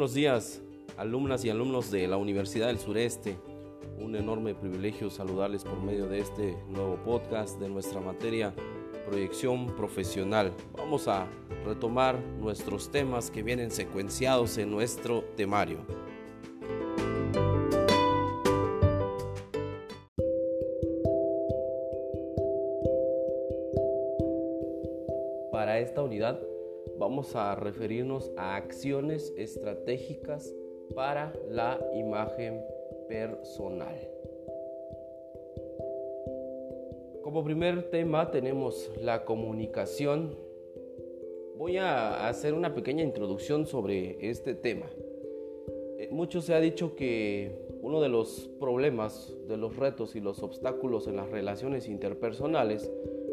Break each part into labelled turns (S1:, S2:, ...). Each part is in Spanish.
S1: buenos días, alumnas y alumnos de la Universidad del Sureste. Un enorme privilegio saludarles por medio de este nuevo podcast de nuestra materia proyección profesional. Vamos a retomar nuestros temas que vienen secuenciados en nuestro temario. Vamos a referirnos a acciones estratégicas para la imagen personal. Como primer tema tenemos la comunicación. Voy a hacer una pequeña introducción sobre este tema. Eh, mucho se ha dicho que uno de los problemas, de los retos y los obstáculos en las relaciones interpersonales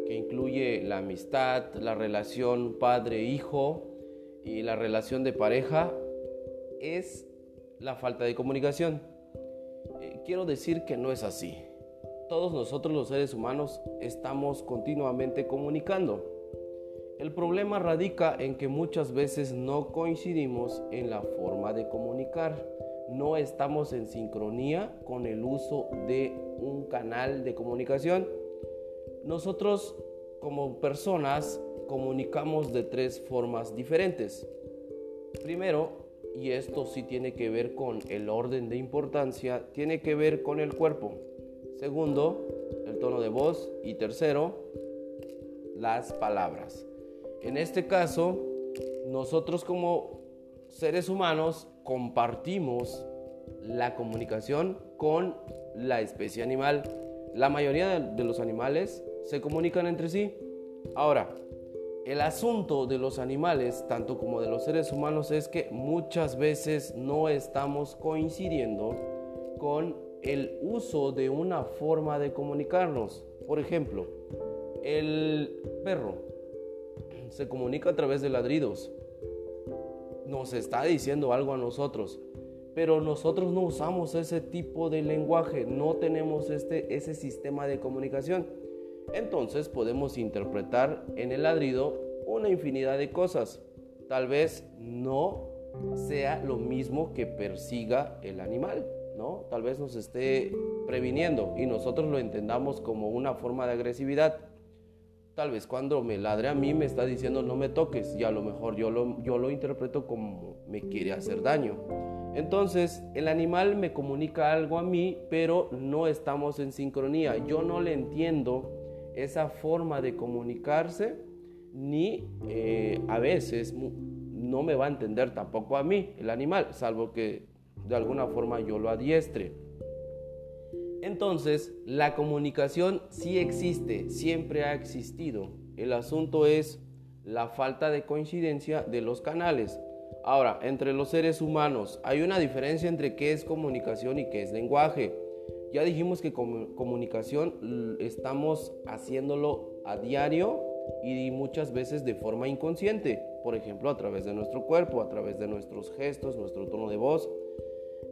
S1: que incluye la amistad, la relación padre-hijo y la relación de pareja, es la falta de comunicación. Eh, quiero decir que no es así. Todos nosotros los seres humanos estamos continuamente comunicando. El problema radica en que muchas veces no coincidimos en la forma de comunicar. No estamos en sincronía con el uso de un canal de comunicación nosotros como personas comunicamos de tres formas diferentes. Primero, y esto sí tiene que ver con el orden de importancia, tiene que ver con el cuerpo. Segundo, el tono de voz. Y tercero, las palabras. En este caso, nosotros como seres humanos compartimos la comunicación con la especie animal. La mayoría de los animales se comunican entre sí. Ahora, el asunto de los animales, tanto como de los seres humanos, es que muchas veces no estamos coincidiendo con el uso de una forma de comunicarnos. Por ejemplo, el perro se comunica a través de ladridos. Nos está diciendo algo a nosotros, pero nosotros no usamos ese tipo de lenguaje, no tenemos este, ese sistema de comunicación entonces podemos interpretar en el ladrido una infinidad de cosas. Tal vez no sea lo mismo que persiga el animal, ¿no? Tal vez nos esté previniendo y nosotros lo entendamos como una forma de agresividad. Tal vez cuando me ladre a mí me está diciendo no me toques y a lo mejor yo lo, yo lo interpreto como me quiere hacer daño. Entonces el animal me comunica algo a mí, pero no estamos en sincronía. Yo no le entiendo esa forma de comunicarse, ni eh, a veces no me va a entender tampoco a mí, el animal, salvo que de alguna forma yo lo adiestre. Entonces, la comunicación sí existe, siempre ha existido. El asunto es la falta de coincidencia de los canales. Ahora, entre los seres humanos hay una diferencia entre qué es comunicación y qué es lenguaje. Ya dijimos que con comunicación estamos haciéndolo a diario y muchas veces de forma inconsciente, por ejemplo a través de nuestro cuerpo, a través de nuestros gestos, nuestro tono de voz.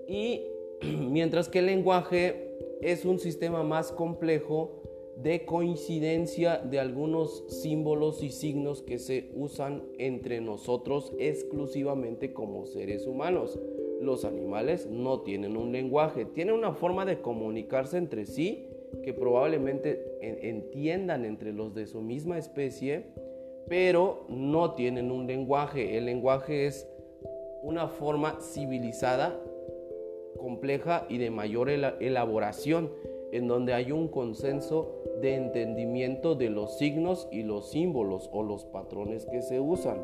S1: Y mientras que el lenguaje es un sistema más complejo de coincidencia de algunos símbolos y signos que se usan entre nosotros exclusivamente como seres humanos los animales no tienen un lenguaje, tienen una forma de comunicarse entre sí que probablemente entiendan entre los de su misma especie, pero no tienen un lenguaje. El lenguaje es una forma civilizada, compleja y de mayor elaboración, en donde hay un consenso de entendimiento de los signos y los símbolos o los patrones que se usan.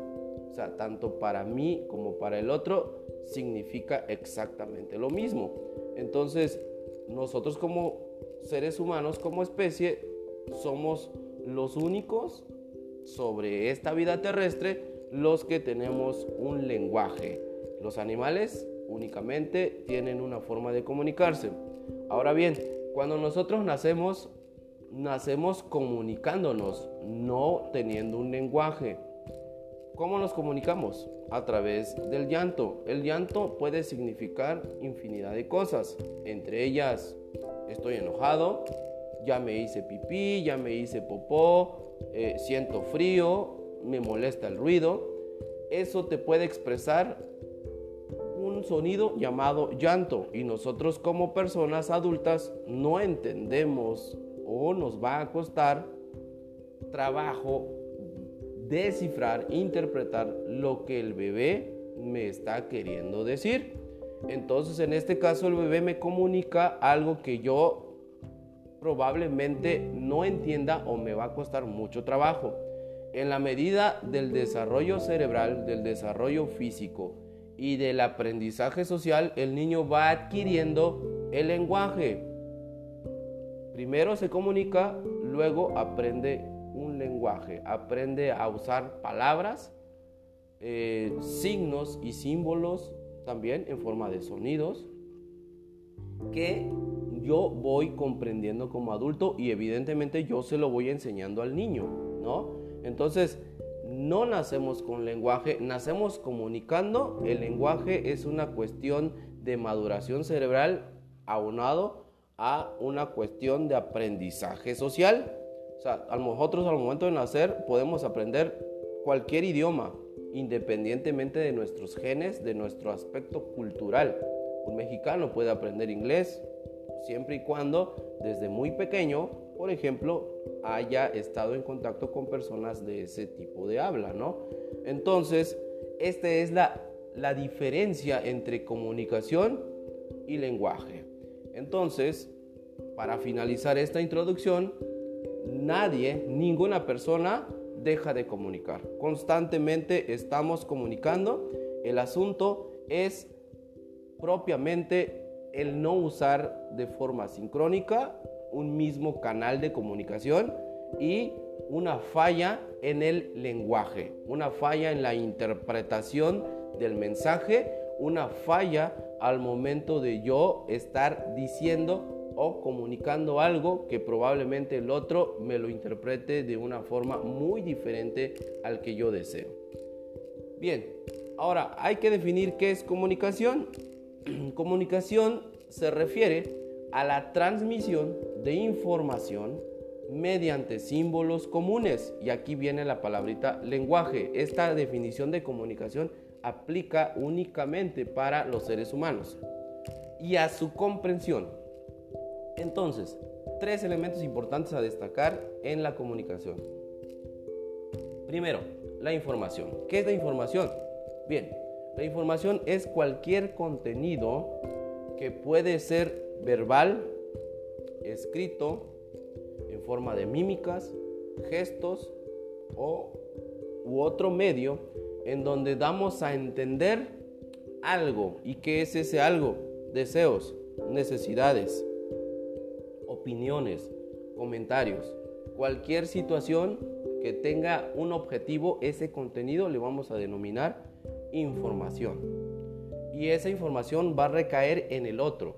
S1: O sea, tanto para mí como para el otro significa exactamente lo mismo. Entonces, nosotros como seres humanos, como especie, somos los únicos sobre esta vida terrestre los que tenemos un lenguaje. Los animales únicamente tienen una forma de comunicarse. Ahora bien, cuando nosotros nacemos, nacemos comunicándonos, no teniendo un lenguaje. ¿Cómo nos comunicamos? A través del llanto. El llanto puede significar infinidad de cosas, entre ellas estoy enojado, ya me hice pipí, ya me hice popó, eh, siento frío, me molesta el ruido. Eso te puede expresar un sonido llamado llanto y nosotros como personas adultas no entendemos o nos va a costar trabajo descifrar, interpretar lo que el bebé me está queriendo decir. Entonces en este caso el bebé me comunica algo que yo probablemente no entienda o me va a costar mucho trabajo. En la medida del desarrollo cerebral, del desarrollo físico y del aprendizaje social, el niño va adquiriendo el lenguaje. Primero se comunica, luego aprende un lenguaje, aprende a usar palabras, eh, signos y símbolos también en forma de sonidos que yo voy comprendiendo como adulto y evidentemente yo se lo voy enseñando al niño, ¿no? Entonces, no nacemos con lenguaje, nacemos comunicando. El lenguaje es una cuestión de maduración cerebral aunado a una cuestión de aprendizaje social. O sea, a nosotros al momento de nacer podemos aprender cualquier idioma, independientemente de nuestros genes, de nuestro aspecto cultural. Un mexicano puede aprender inglés siempre y cuando desde muy pequeño, por ejemplo, haya estado en contacto con personas de ese tipo de habla, ¿no? Entonces, esta es la, la diferencia entre comunicación y lenguaje. Entonces, para finalizar esta introducción, nadie, ninguna persona deja de comunicar. Constantemente estamos comunicando. El asunto es propiamente el no usar de forma sincrónica un mismo canal de comunicación y una falla en el lenguaje, una falla en la interpretación del mensaje, una falla al momento de yo estar diciendo o comunicando algo que probablemente el otro me lo interprete de una forma muy diferente al que yo deseo. Bien, ahora hay que definir qué es comunicación. comunicación se refiere a la transmisión de información mediante símbolos comunes. Y aquí viene la palabrita lenguaje. Esta definición de comunicación aplica únicamente para los seres humanos y a su comprensión. Entonces, tres elementos importantes a destacar en la comunicación. Primero, la información. ¿Qué es la información? Bien, la información es cualquier contenido que puede ser verbal, escrito, en forma de mímicas, gestos o u otro medio en donde damos a entender algo. ¿Y qué es ese algo? Deseos, necesidades, opiniones, comentarios. Cualquier situación que tenga un objetivo, ese contenido le vamos a denominar información. Y esa información va a recaer en el otro.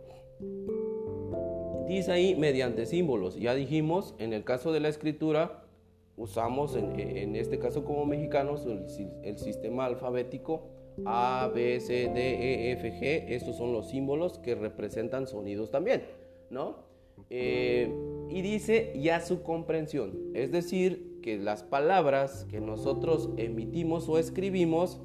S1: Dice ahí mediante símbolos. Ya dijimos, en el caso de la escritura, usamos en, este caso como mexicanos el, el, sistema alfabético A, B, C, D, E, F, G. Estos son los símbolos que representan sonidos también, ¿no? Eh, y dice ya su comprensión, es decir, que las palabras que nosotros emitimos o escribimos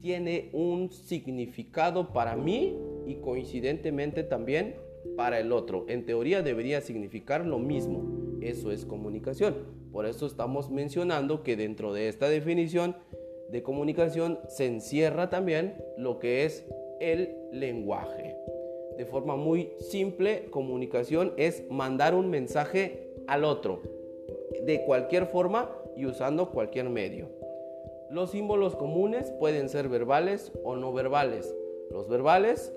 S1: tiene un significado para mí y coincidentemente también para el otro. En teoría debería significar lo mismo. Eso es comunicación. Por eso estamos mencionando que dentro de esta definición de comunicación se encierra también lo que es el lenguaje de forma muy simple, comunicación es mandar un mensaje al otro, de cualquier forma y usando cualquier medio. Los símbolos comunes pueden ser verbales o no verbales. Los verbales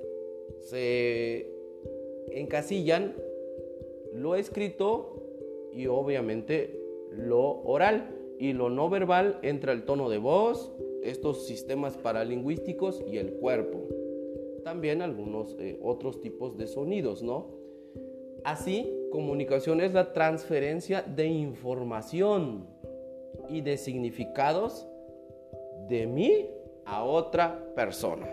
S1: se encasillan lo escrito y obviamente lo oral. Y lo no verbal entra el tono de voz, estos sistemas paralingüísticos y el cuerpo también algunos eh, otros tipos de sonidos, ¿no? Así, comunicación es la transferencia de información y de significados de mí a otra persona.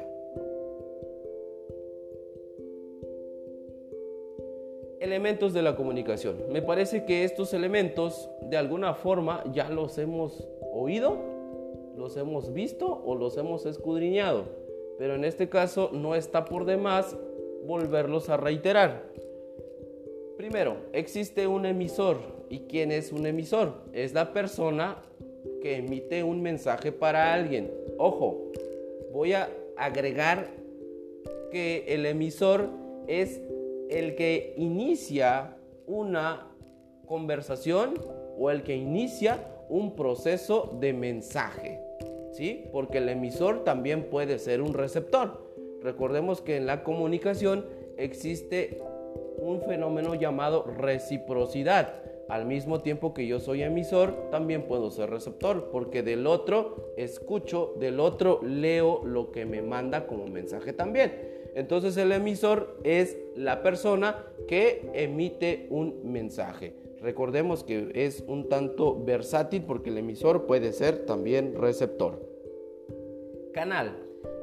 S1: Elementos de la comunicación. Me parece que estos elementos de alguna forma ya los hemos oído, los hemos visto o los hemos escudriñado pero en este caso no está por demás volverlos a reiterar. Primero, existe un emisor. ¿Y quién es un emisor? Es la persona que emite un mensaje para alguien. Ojo, voy a agregar que el emisor es el que inicia una conversación o el que inicia un proceso de mensaje. ¿Sí? Porque el emisor también puede ser un receptor. Recordemos que en la comunicación existe un fenómeno llamado reciprocidad. Al mismo tiempo que yo soy emisor, también puedo ser receptor, porque del otro escucho, del otro leo lo que me manda como mensaje también. Entonces el emisor es la persona que emite un mensaje. Recordemos que es un tanto versátil porque el emisor puede ser también receptor. Canal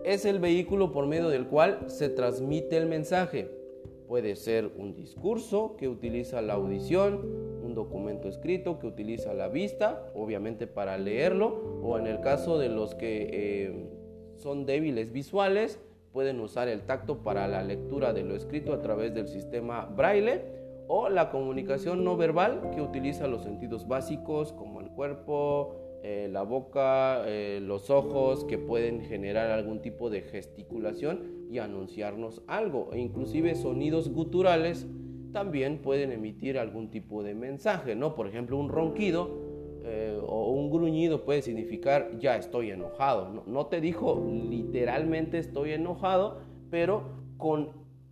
S1: es el vehículo por medio del cual se transmite el mensaje. Puede ser un discurso que utiliza la audición, un documento escrito que utiliza la vista, obviamente para leerlo, o en el caso de los que eh, son débiles visuales, pueden usar el tacto para la lectura de lo escrito a través del sistema braille o la comunicación no verbal que utiliza los sentidos básicos como el cuerpo, eh, la boca, eh, los ojos que pueden generar algún tipo de gesticulación y anunciarnos algo. E inclusive sonidos guturales también pueden emitir algún tipo de mensaje, ¿no? Por ejemplo, un ronquido eh, o un gruñido puede significar ya estoy enojado. No, no te dijo literalmente estoy enojado, pero con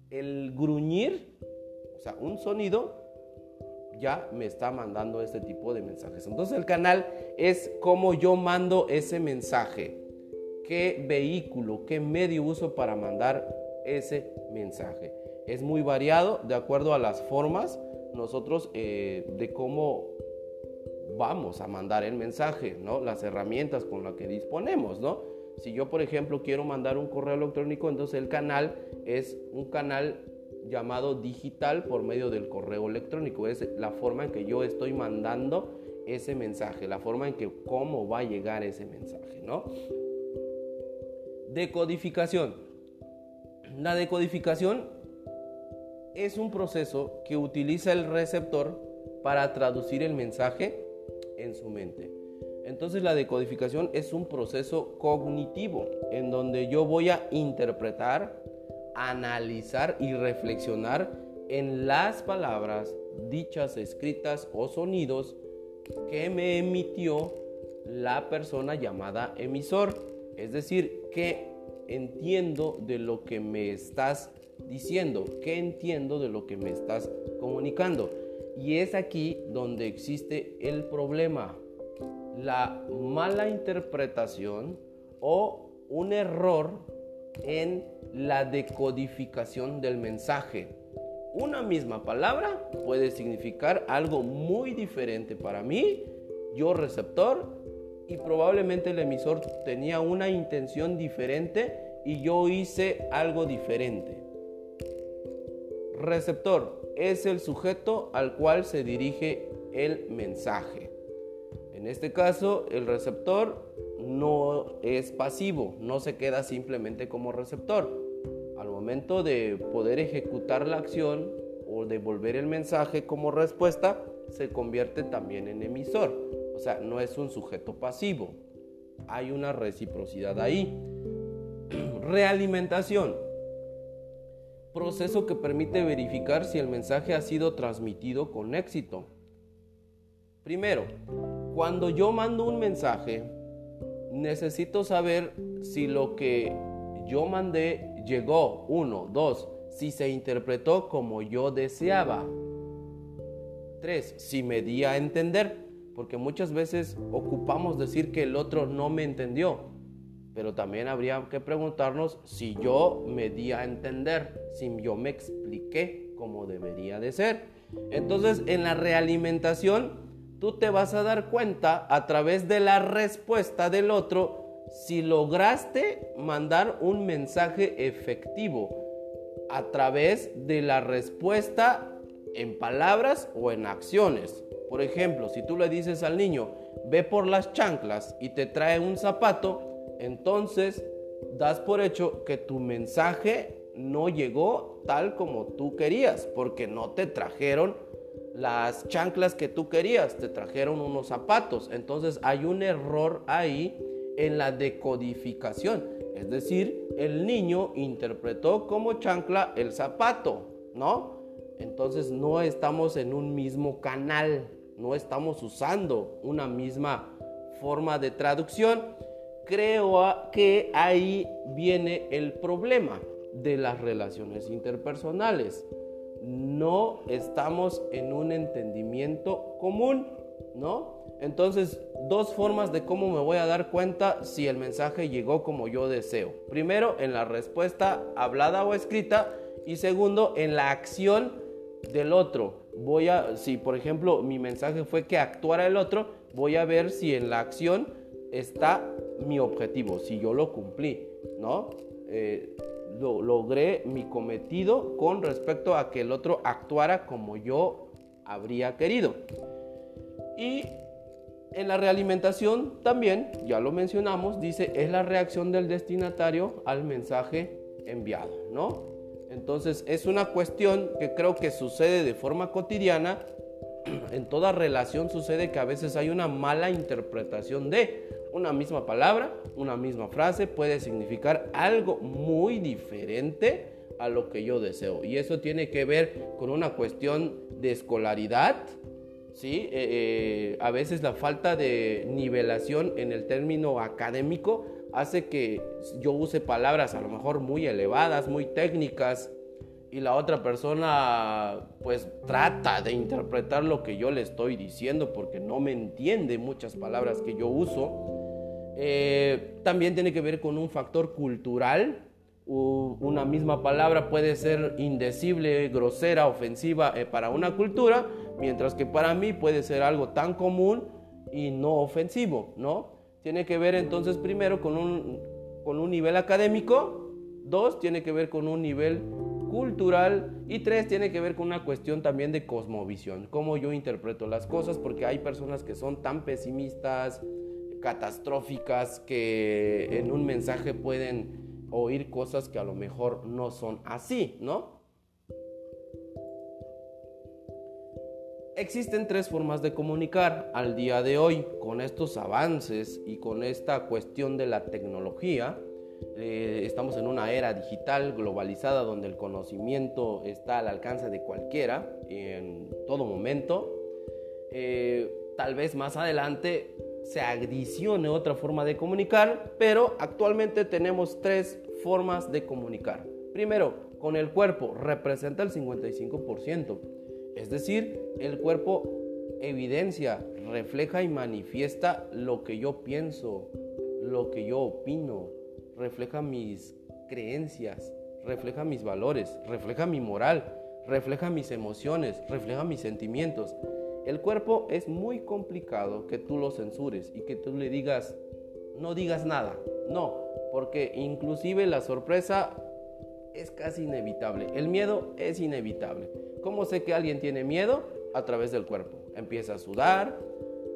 S1: el gruñir, o sea, un sonido ya me está mandando este tipo de mensajes. Entonces el canal es cómo yo mando ese mensaje, qué vehículo, qué medio uso para mandar ese mensaje. Es muy variado de acuerdo a las formas nosotros eh, de cómo vamos a mandar el mensaje, ¿no? Las herramientas con las que disponemos, ¿no? Si yo, por ejemplo, quiero mandar un correo electrónico, entonces el canal es un canal llamado digital por medio del correo electrónico. Es la forma en que yo estoy mandando ese mensaje, la forma en que cómo va a llegar ese mensaje, ¿no? Decodificación. La decodificación es un proceso que utiliza el receptor para traducir el mensaje en su mente. Entonces la decodificación es un proceso cognitivo en donde yo voy a interpretar, analizar y reflexionar en las palabras dichas, escritas o sonidos que me emitió la persona llamada emisor. Es decir, que entiendo de lo que me estás diciendo, que entiendo de lo que me estás comunicando. Y es aquí donde existe el problema, la mala interpretación o un error en la decodificación del mensaje. Una misma palabra puede significar algo muy diferente para mí, yo receptor, y probablemente el emisor tenía una intención diferente y yo hice algo diferente. Receptor es el sujeto al cual se dirige el mensaje. En este caso, el receptor no es pasivo, no se queda simplemente como receptor. Al momento de poder ejecutar la acción o devolver el mensaje como respuesta, se convierte también en emisor. O sea, no es un sujeto pasivo. Hay una reciprocidad ahí. Realimentación. Proceso que permite verificar si el mensaje ha sido transmitido con éxito. Primero, cuando yo mando un mensaje, necesito saber si lo que yo mandé llegó, uno, dos, si se interpretó como yo deseaba. Tres, si me di a entender, porque muchas veces ocupamos decir que el otro no me entendió, pero también habría que preguntarnos si yo me di a entender, si yo me expliqué como debería de ser. Entonces, en la realimentación, tú te vas a dar cuenta a través de la respuesta del otro si lograste mandar un mensaje efectivo a través de la respuesta en palabras o en acciones. Por ejemplo, si tú le dices al niño, ve por las chanclas y te trae un zapato, entonces das por hecho que tu mensaje no llegó tal como tú querías, porque no te trajeron las chanclas que tú querías, te trajeron unos zapatos. Entonces hay un error ahí en la decodificación. Es decir, el niño interpretó como chancla el zapato, ¿no? Entonces no estamos en un mismo canal, no estamos usando una misma forma de traducción. Creo que ahí viene el problema de las relaciones interpersonales. No estamos en un entendimiento común, ¿no? Entonces, dos formas de cómo me voy a dar cuenta si el mensaje llegó como yo deseo. Primero, en la respuesta hablada o escrita y segundo, en la acción del otro. Voy a, si por ejemplo mi mensaje fue que actuara el otro, voy a ver si en la acción está mi objetivo, si yo lo cumplí, ¿no? Eh, lo, logré mi cometido con respecto a que el otro actuara como yo habría querido. Y en la realimentación también, ya lo mencionamos, dice, es la reacción del destinatario al mensaje enviado, ¿no? Entonces es una cuestión que creo que sucede de forma cotidiana. En toda relación sucede que a veces hay una mala interpretación de una misma palabra, una misma frase puede significar algo muy diferente a lo que yo deseo. Y eso tiene que ver con una cuestión de escolaridad, ¿sí? Eh, eh, a veces la falta de nivelación en el término académico hace que yo use palabras a lo mejor muy elevadas, muy técnicas, y la otra persona pues trata de interpretar lo que yo le estoy diciendo porque no me entiende muchas palabras que yo uso. Eh, también tiene que ver con un factor cultural. Una misma palabra puede ser indecible, grosera, ofensiva para una cultura, mientras que para mí puede ser algo tan común y no ofensivo, ¿no? Tiene que ver entonces primero con un, con un nivel académico, dos, tiene que ver con un nivel cultural y tres, tiene que ver con una cuestión también de cosmovisión, cómo yo interpreto las cosas, porque hay personas que son tan pesimistas, catastróficas, que en un mensaje pueden oír cosas que a lo mejor no son así, ¿no? Existen tres formas de comunicar al día de hoy con estos avances y con esta cuestión de la tecnología. Eh, estamos en una era digital globalizada donde el conocimiento está al alcance de cualquiera en todo momento. Eh, tal vez más adelante se adicione otra forma de comunicar, pero actualmente tenemos tres formas de comunicar. Primero, con el cuerpo representa el 55%. Es decir, el cuerpo evidencia, refleja y manifiesta lo que yo pienso, lo que yo opino, refleja mis creencias, refleja mis valores, refleja mi moral, refleja mis emociones, refleja mis sentimientos. El cuerpo es muy complicado que tú lo censures y que tú le digas, no digas nada. No, porque inclusive la sorpresa es casi inevitable. El miedo es inevitable. ¿Cómo sé que alguien tiene miedo? A través del cuerpo. Empieza a sudar,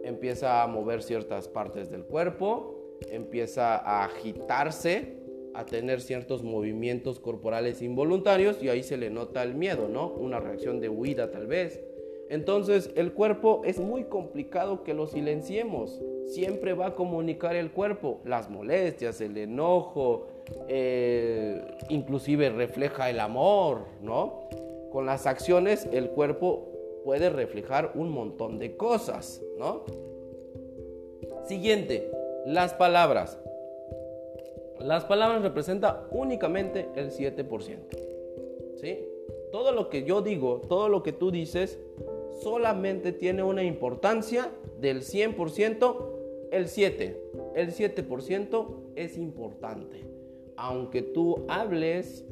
S1: empieza a mover ciertas partes del cuerpo, empieza a agitarse, a tener ciertos movimientos corporales involuntarios y ahí se le nota el miedo, ¿no? Una reacción de huida tal vez. Entonces el cuerpo es muy complicado que lo silenciemos. Siempre va a comunicar el cuerpo las molestias, el enojo, eh, inclusive refleja el amor, ¿no? Con las acciones el cuerpo puede reflejar un montón de cosas, ¿no? Siguiente, las palabras. Las palabras representan únicamente el 7%. ¿Sí? Todo lo que yo digo, todo lo que tú dices, solamente tiene una importancia del 100%, el 7. El 7% es importante aunque tú hables,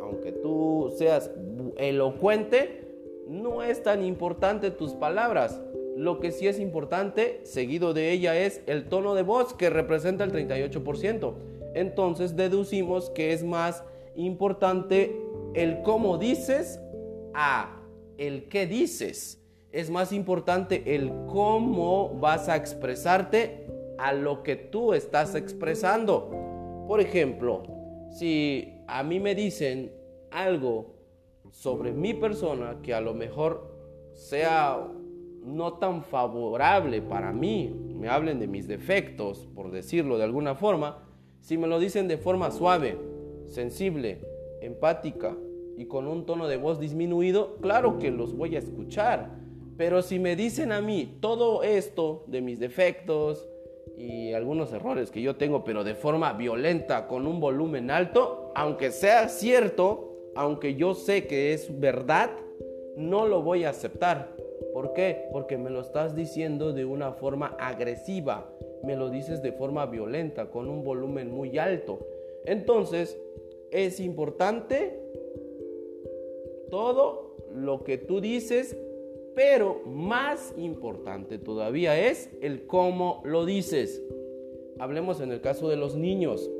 S1: aunque tú seas elocuente, no es tan importante tus palabras. Lo que sí es importante, seguido de ella, es el tono de voz que representa el 38%. Entonces deducimos que es más importante el cómo dices a el qué dices. Es más importante el cómo vas a expresarte a lo que tú estás expresando. Por ejemplo, si a mí me dicen algo sobre mi persona que a lo mejor sea no tan favorable para mí, me hablen de mis defectos, por decirlo de alguna forma, si me lo dicen de forma suave, sensible, empática y con un tono de voz disminuido, claro que los voy a escuchar. Pero si me dicen a mí todo esto de mis defectos y algunos errores que yo tengo, pero de forma violenta, con un volumen alto, aunque sea cierto, aunque yo sé que es verdad, no lo voy a aceptar. ¿Por qué? Porque me lo estás diciendo de una forma agresiva, me lo dices de forma violenta, con un volumen muy alto. Entonces, es importante todo lo que tú dices, pero más importante todavía es el cómo lo dices. Hablemos en el caso de los niños.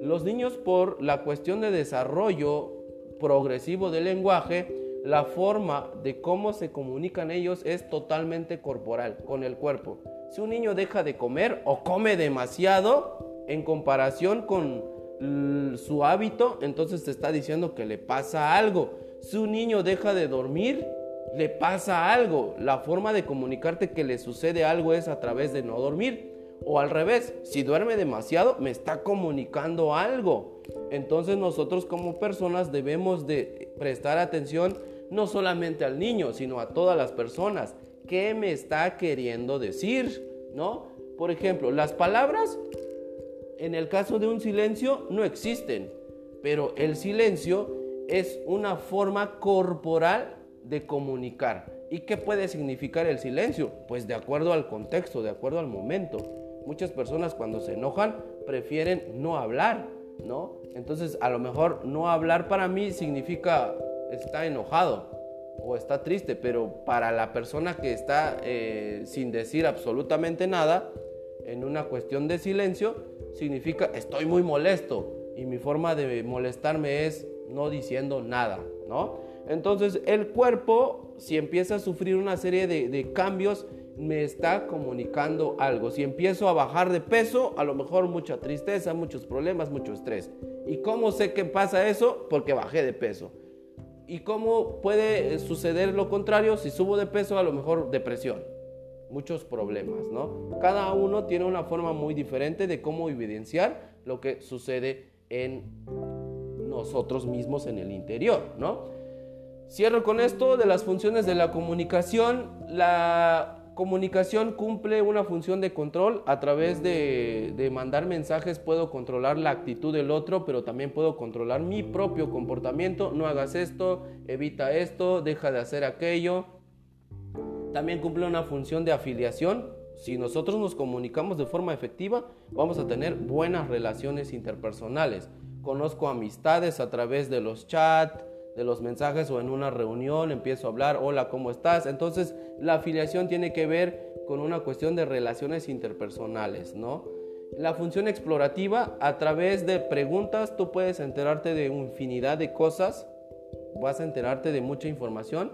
S1: Los niños por la cuestión de desarrollo progresivo del lenguaje, la forma de cómo se comunican ellos es totalmente corporal, con el cuerpo. Si un niño deja de comer o come demasiado en comparación con su hábito, entonces te está diciendo que le pasa algo. Si un niño deja de dormir, le pasa algo. La forma de comunicarte que le sucede algo es a través de no dormir. O al revés, si duerme demasiado, me está comunicando algo. Entonces nosotros como personas debemos de prestar atención no solamente al niño, sino a todas las personas. ¿Qué me está queriendo decir? ¿No? Por ejemplo, las palabras en el caso de un silencio no existen, pero el silencio es una forma corporal de comunicar. ¿Y qué puede significar el silencio? Pues de acuerdo al contexto, de acuerdo al momento. Muchas personas cuando se enojan prefieren no hablar, ¿no? Entonces a lo mejor no hablar para mí significa está enojado o está triste, pero para la persona que está eh, sin decir absolutamente nada, en una cuestión de silencio, significa estoy muy molesto y mi forma de molestarme es no diciendo nada, ¿no? Entonces el cuerpo, si empieza a sufrir una serie de, de cambios, me está comunicando algo. Si empiezo a bajar de peso, a lo mejor mucha tristeza, muchos problemas, mucho estrés. ¿Y cómo sé que pasa eso? Porque bajé de peso. ¿Y cómo puede suceder lo contrario? Si subo de peso, a lo mejor depresión. Muchos problemas, ¿no? Cada uno tiene una forma muy diferente de cómo evidenciar lo que sucede en nosotros mismos en el interior, ¿no? Cierro con esto de las funciones de la comunicación. La comunicación cumple una función de control. A través de, mandar mensajes puedo controlar la actitud del otro, pero también puedo controlar mi propio comportamiento. No hagas esto, evita esto, deja de hacer aquello. También cumple una función de afiliación. Si nosotros nos comunicamos de forma efectiva, vamos a tener buenas relaciones interpersonales. Conozco amistades a través de los chats, de los mensajes o en una reunión empiezo a hablar, hola, ¿cómo estás? Entonces la afiliación tiene que ver con una cuestión de relaciones interpersonales, ¿no? La función explorativa, a través de preguntas tú puedes enterarte de infinidad de cosas, vas a enterarte de mucha información,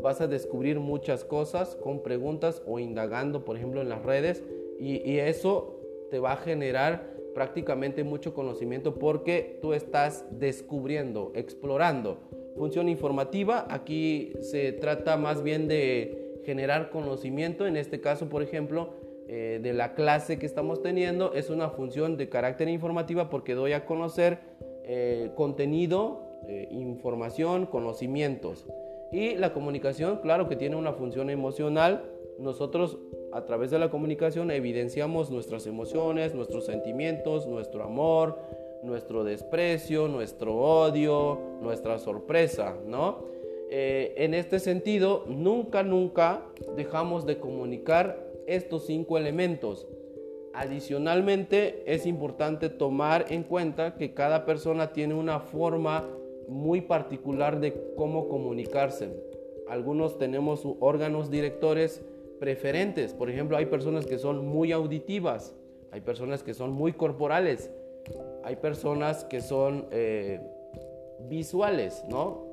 S1: vas a descubrir muchas cosas con preguntas o indagando, por ejemplo, en las redes, y, y eso te va a generar prácticamente mucho conocimiento porque tú estás descubriendo, explorando función informativa. Aquí se trata más bien de generar conocimiento. En este caso, por ejemplo, eh, de la clase que estamos teniendo, es una función de carácter informativa porque doy a conocer eh, contenido, eh, información, conocimientos. Y la comunicación, claro que tiene una función emocional. Nosotros a través de la comunicación evidenciamos nuestras emociones, nuestros sentimientos, nuestro amor, nuestro desprecio, nuestro odio, nuestra sorpresa, ¿no? Eh, en este sentido, nunca, nunca dejamos de comunicar estos cinco elementos. Adicionalmente, es importante tomar en cuenta que cada persona tiene una forma muy particular de cómo comunicarse. Algunos tenemos órganos directores preferentes. Por ejemplo, hay personas que son muy auditivas, hay personas que son muy corporales, hay personas que son eh, visuales, ¿no?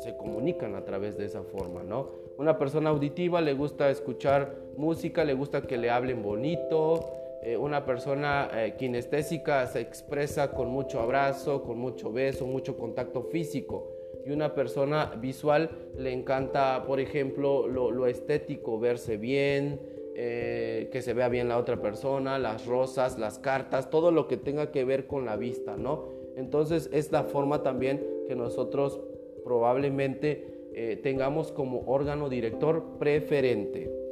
S1: Se comunican a través de esa forma, ¿no? Una persona auditiva le gusta escuchar música, le gusta que le hablen bonito, Eh, una persona eh, kinestésica se expresa con mucho abrazo, con mucho beso, mucho contacto físico. Y una persona visual le encanta, por ejemplo, lo, estético, verse bien, eh, que se vea bien la otra persona, las rosas, las cartas, todo lo que tenga que ver con la vista, ¿no? Entonces es la forma también que nosotros probablemente tengamos como órgano director preferente.